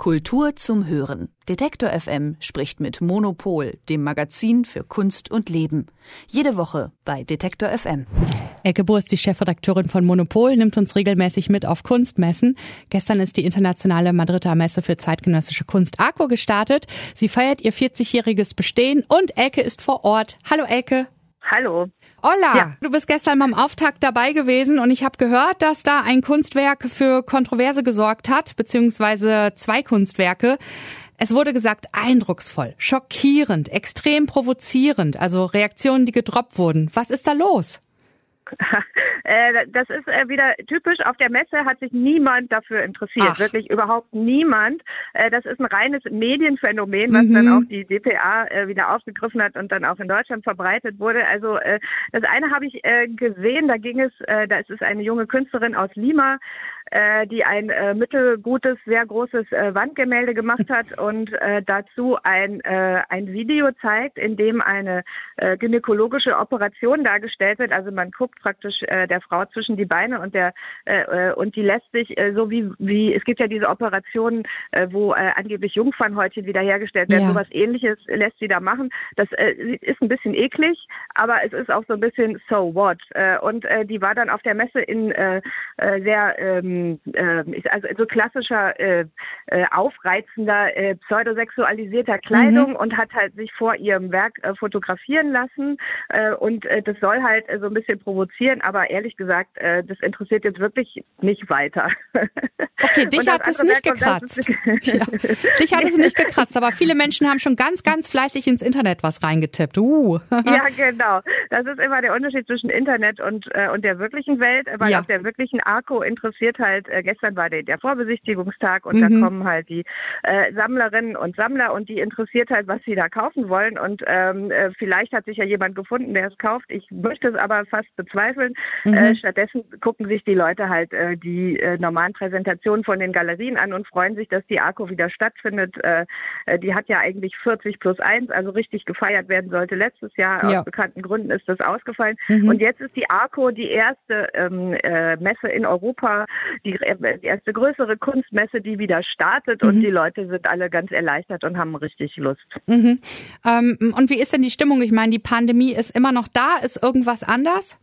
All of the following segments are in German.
Kultur zum Hören. Detektor FM spricht mit Monopol, dem Magazin für Kunst und Leben. Jede Woche bei Detektor FM. Elke ist die Chefredakteurin von Monopol, nimmt uns regelmäßig mit auf Kunstmessen. Gestern ist die internationale Madrider Messe für zeitgenössische Kunst ARCO gestartet. Sie feiert ihr 40-jähriges Bestehen und Elke ist vor Ort. Hallo Elke. Hallo. Olla, ja. du bist gestern beim Auftakt dabei gewesen und ich habe gehört, dass da ein Kunstwerk für Kontroverse gesorgt hat, beziehungsweise zwei Kunstwerke. Es wurde gesagt, eindrucksvoll, schockierend, extrem provozierend, also Reaktionen, die gedroppt wurden. Was ist da los? Äh, das ist äh, wieder typisch. Auf der Messe hat sich niemand dafür interessiert. Ach. Wirklich überhaupt niemand. Äh, das ist ein reines Medienphänomen, was mhm. dann auch die DPA wieder aufgegriffen hat und dann auch in Deutschland verbreitet wurde. Also das eine habe ich gesehen, da ging es, da ist es eine junge Künstlerin aus Lima, die ein mittelgutes, sehr großes Wandgemälde gemacht hat und dazu ein, ein Video zeigt, in dem eine gynäkologische Operation dargestellt wird. Also man guckt praktisch äh, der Frau zwischen die Beine und der äh, äh, und die lässt sich äh, so wie wie es gibt ja diese Operationen, äh, wo äh, angeblich Jungfernhäutchen wiederhergestellt werden. Ja. Sowas ähnliches lässt sie da machen. Das äh, ist ein bisschen eklig, aber es ist auch so ein bisschen so what. Äh, und äh, die war dann auf der Messe in äh, äh sehr ähm, äh, also so klassischer äh, äh, aufreizender äh, pseudosexualisierter Kleidung mhm. und hat halt sich vor ihrem Werk äh, fotografieren lassen äh, und äh, das soll halt äh, so ein bisschen provozieren, aber ehrlich gesagt, äh, das interessiert jetzt wirklich nicht weiter. Okay, dich hat es nicht gekratzt. ja. Dich hat es nicht gekratzt, aber viele Menschen haben schon ganz, ganz fleißig ins Internet was reingetippt. Uh. ja, genau. Das ist immer der Unterschied zwischen Internet und, äh, und der wirklichen Welt, weil ja. auf der wirklichen Arco interessiert halt, äh, gestern war der, der Vorbesichtigungstag und mhm. da kommen halt die äh, Sammlerinnen und Sammler und die interessiert halt, was sie da kaufen wollen und ähm, äh, vielleicht hat sich ja jemand gefunden, der es kauft. Ich möchte es aber fast bezweifeln. Mhm. Äh, stattdessen gucken sich die Leute halt äh, die äh, normalen Präsentationen von den Galerien an und freuen sich, dass die ARCO wieder stattfindet. Äh, äh die hat ja eigentlich 40 plus 1, also richtig gefeiert werden sollte letztes Jahr. Ja. Aus bekannten Gründen ist das ausgefallen. Mhm. Und jetzt ist die ARCO die erste ähm, äh, Messe in Europa, die, die erste größere Kunstmesse, die wieder startet mhm. und die Leute sind alle ganz erleichtert und haben richtig Lust. Mhm. Ähm, und wie ist denn die Stimmung? Ich meine, die Pandemie ist immer noch da. Ist irgendwas anders?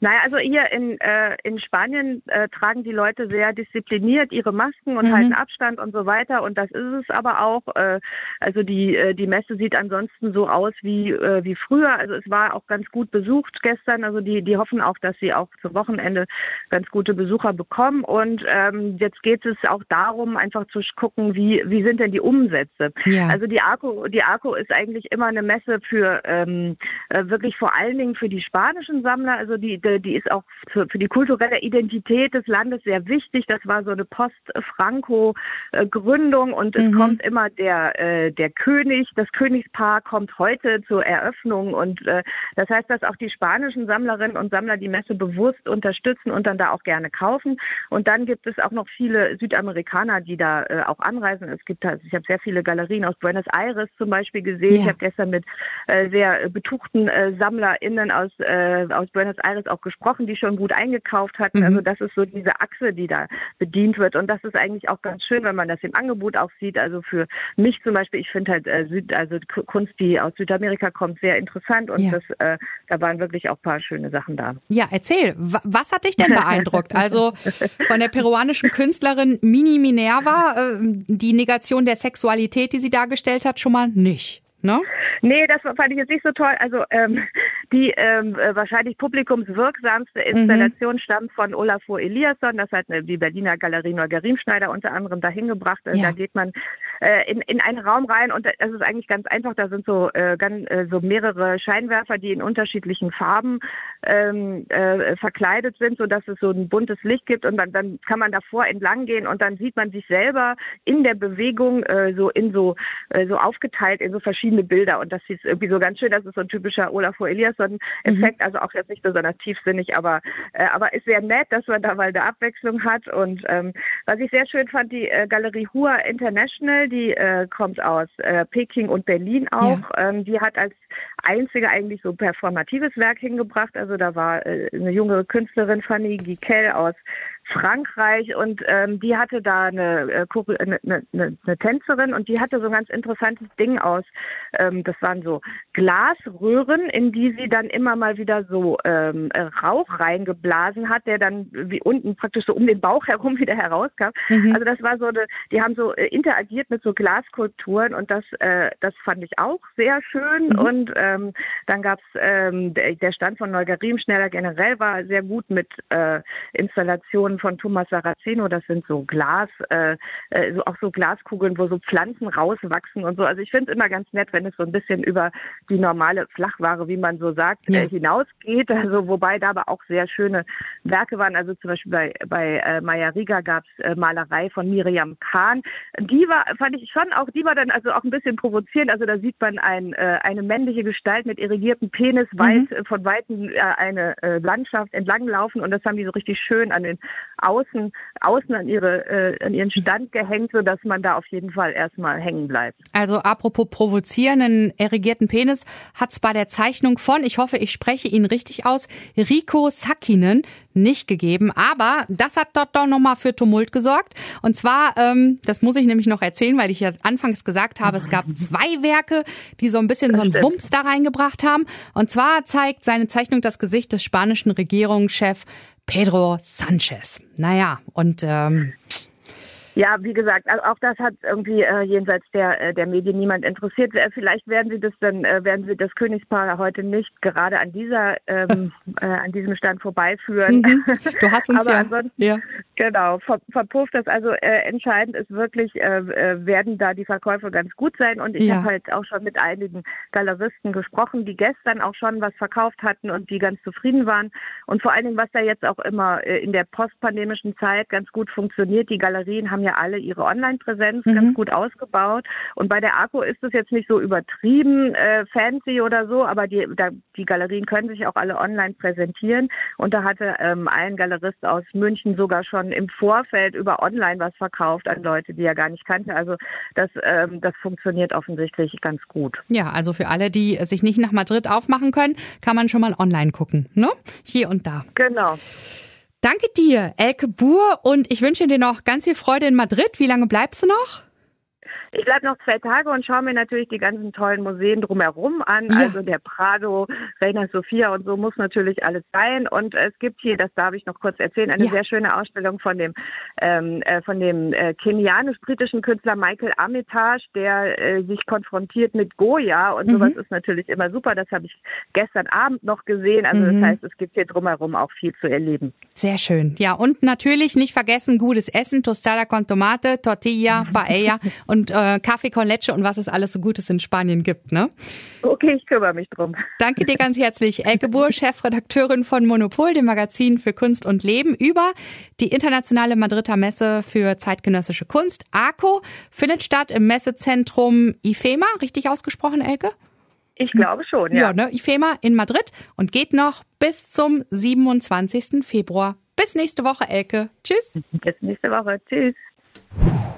Naja, also hier in, äh, in Spanien äh, tragen die Leute sehr diszipliniert ihre Masken und mhm. halten Abstand und so weiter. Und das ist es aber auch. Äh, also die, äh, die Messe sieht ansonsten so aus wie, äh, wie früher. Also es war auch ganz gut besucht gestern. Also die, die hoffen auch, dass sie auch zum Wochenende ganz gute Besucher bekommen. Und ähm, jetzt geht es auch darum, einfach zu gucken, wie, wie sind denn die Umsätze. Ja. Also die ARCO, die ARCO ist eigentlich immer eine Messe für ähm, äh, wirklich vor allen Dingen für die spanischen Sammler. Also die die ist auch für, für, die kulturelle Identität des Landes sehr wichtig. Das war so eine Post-Franco-Gründung und es mhm. kommt immer der, äh, der König, das Königspaar kommt heute zur Eröffnung und äh, das heißt, dass auch die spanischen Sammlerinnen und Sammler die Messe bewusst unterstützen und dann da auch gerne kaufen. Und dann gibt es auch noch viele Südamerikaner, die da äh, auch anreisen. Es gibt also, ich habe sehr viele Galerien aus Buenos Aires zum Beispiel gesehen. Ja. Ich habe gestern mit sehr betuchten SammlerInnen aus, aus Buenos Aires auch gesprochen, die schon gut eingekauft hatten. Mhm. Also das ist so diese Achse, die da bedient wird. Und das ist eigentlich auch ganz schön, wenn man das im Angebot auch sieht. Also für mich zum Beispiel, ich finde halt äh, Süd, also Kunst, die aus Südamerika kommt, sehr interessant und ja. das, äh, da waren wirklich auch ein paar schöne Sachen da. Ja, erzähl, was hat dich denn beeindruckt? Also von der peruanischen Künstlerin Mini Minerva, äh, die Negation der Sexualität, die sie dargestellt hat, schon mal nicht. Ne? Nee, das fand ich jetzt nicht so toll. Also ähm, die ähm, äh, wahrscheinlich publikumswirksamste Installation mhm. stammt von Olafur Eliasson. Das hat die Berliner Galerie Neugerimschneider unter anderem dahin gebracht. Ja. Da geht man äh, in, in einen Raum rein und das ist eigentlich ganz einfach. Da sind so, äh, ganz, äh, so mehrere Scheinwerfer, die in unterschiedlichen Farben ähm, äh, verkleidet sind, sodass es so ein buntes Licht gibt und dann, dann kann man davor entlang gehen und dann sieht man sich selber in der Bewegung äh, so in so, äh, so aufgeteilt in so verschiedene Bilder und das ist irgendwie so ganz schön. Das ist so ein typischer Olafur Eliasson-Effekt, mhm. also auch jetzt nicht besonders tiefsinnig, aber, äh, aber ist sehr nett, dass man da mal eine Abwechslung hat und ähm, was ich sehr schön fand, die äh, Galerie Hua International, die äh, kommt aus äh, Peking und Berlin auch. Ja. Ähm, die hat als einzige eigentlich so performatives Werk hingebracht. Also da war äh, eine junge Künstlerin, Fanny Gikel aus Frankreich und ähm, die hatte da eine, äh, eine, eine, eine Tänzerin und die hatte so ein ganz interessantes Ding aus. Ähm, das waren so Glasröhren, in die sie dann immer mal wieder so ähm, Rauch reingeblasen hat, der dann wie unten praktisch so um den Bauch herum wieder herauskam. Mhm. Also das war so eine, die haben so äh, interagiert mit so Glaskulturen und das, äh, das fand ich auch sehr schön. Mhm. Und ähm, dann gab's ähm, der, der Stand von Neugerim schneller generell war sehr gut mit äh, Installationen von Thomas Saraceno. Das sind so Glas, äh, äh, so auch so Glaskugeln, wo so Pflanzen rauswachsen und so. Also ich finde es immer ganz nett, wenn es so ein bisschen über die normale Flachware, wie man so sagt, ja. äh, hinausgeht. Also wobei da aber auch sehr schöne Werke waren. Also zum Beispiel bei, bei äh, Maya Riga gab es äh, Malerei von Miriam Kahn. Die war, fand ich schon auch, die war dann also auch ein bisschen provozierend. Also da sieht man ein, äh, eine männliche Gestalt mit irrigiertem Penis weit, mhm. äh, von Weitem äh, eine äh, Landschaft entlanglaufen und das haben die so richtig schön an den Außen, außen an ihre, äh, an ihren Stand gehängt, so dass man da auf jeden Fall erstmal hängen bleibt. Also apropos provozierenden irrigierten Penis hat's bei der Zeichnung von, ich hoffe, ich spreche ihn richtig aus, Rico Sakinen nicht gegeben. Aber das hat dort doch nochmal für Tumult gesorgt. Und zwar, ähm, das muss ich nämlich noch erzählen, weil ich ja anfangs gesagt habe, es gab zwei Werke, die so ein bisschen so einen Wumms da reingebracht haben. Und zwar zeigt seine Zeichnung das Gesicht des spanischen Regierungschefs Pedro Sanchez. Naja, und ähm, ja, wie gesagt, also auch das hat irgendwie äh, jenseits der äh, der Medien niemand interessiert. Vielleicht werden Sie das dann äh, werden Sie das Königspaar heute nicht gerade an dieser ähm, äh, an diesem Stand vorbeiführen. Mhm. Du hast uns Aber ja, ansonsten, ja. genau ver, verpufft das. Also äh, entscheidend ist wirklich äh, äh, werden da die Verkäufe ganz gut sein und ich ja. habe halt auch schon mit einigen Galeristen gesprochen, die gestern auch schon was verkauft hatten und die ganz zufrieden waren und vor allen Dingen was da jetzt auch immer äh, in der postpandemischen Zeit ganz gut funktioniert. Die Galerien haben ja ja alle ihre Online-Präsenz mhm. ganz gut ausgebaut. Und bei der Akku ist es jetzt nicht so übertrieben äh, fancy oder so, aber die, da, die Galerien können sich auch alle online präsentieren. Und da hatte ähm, ein Galerist aus München sogar schon im Vorfeld über online was verkauft an Leute, die er gar nicht kannte. Also das, ähm, das funktioniert offensichtlich ganz gut. Ja, also für alle, die sich nicht nach Madrid aufmachen können, kann man schon mal online gucken, ne? Hier und da. Genau. Danke dir, Elke Buhr, und ich wünsche dir noch ganz viel Freude in Madrid. Wie lange bleibst du noch? Ich bleibe noch zwei Tage und schaue mir natürlich die ganzen tollen Museen drumherum an. Ja. Also der Prado, Reina Sofia und so muss natürlich alles sein. Und es gibt hier, das darf ich noch kurz erzählen, eine ja. sehr schöne Ausstellung von dem ähm, äh, von dem äh, kenianisch-britischen Künstler Michael Armitage, der äh, sich konfrontiert mit Goya und mhm. sowas ist natürlich immer super. Das habe ich gestern Abend noch gesehen. Also mhm. das heißt, es gibt hier drumherum auch viel zu erleben. Sehr schön. Ja, und natürlich nicht vergessen gutes Essen, Tostada con Tomate, Tortilla, Paella und äh, Kaffee con Leche und was es alles so Gutes in Spanien gibt, ne? Okay, ich kümmere mich drum. Danke dir ganz herzlich. Elke Buhr, Chefredakteurin von Monopol, dem Magazin für Kunst und Leben, über die internationale Madrider Messe für zeitgenössische Kunst. ARCO findet statt im Messezentrum IFEMA. Richtig ausgesprochen, Elke? Ich glaube schon, ja. Ja, ne? IFEMA in Madrid und geht noch bis zum 27. Februar. Bis nächste Woche, Elke. Tschüss. Bis nächste Woche. Tschüss.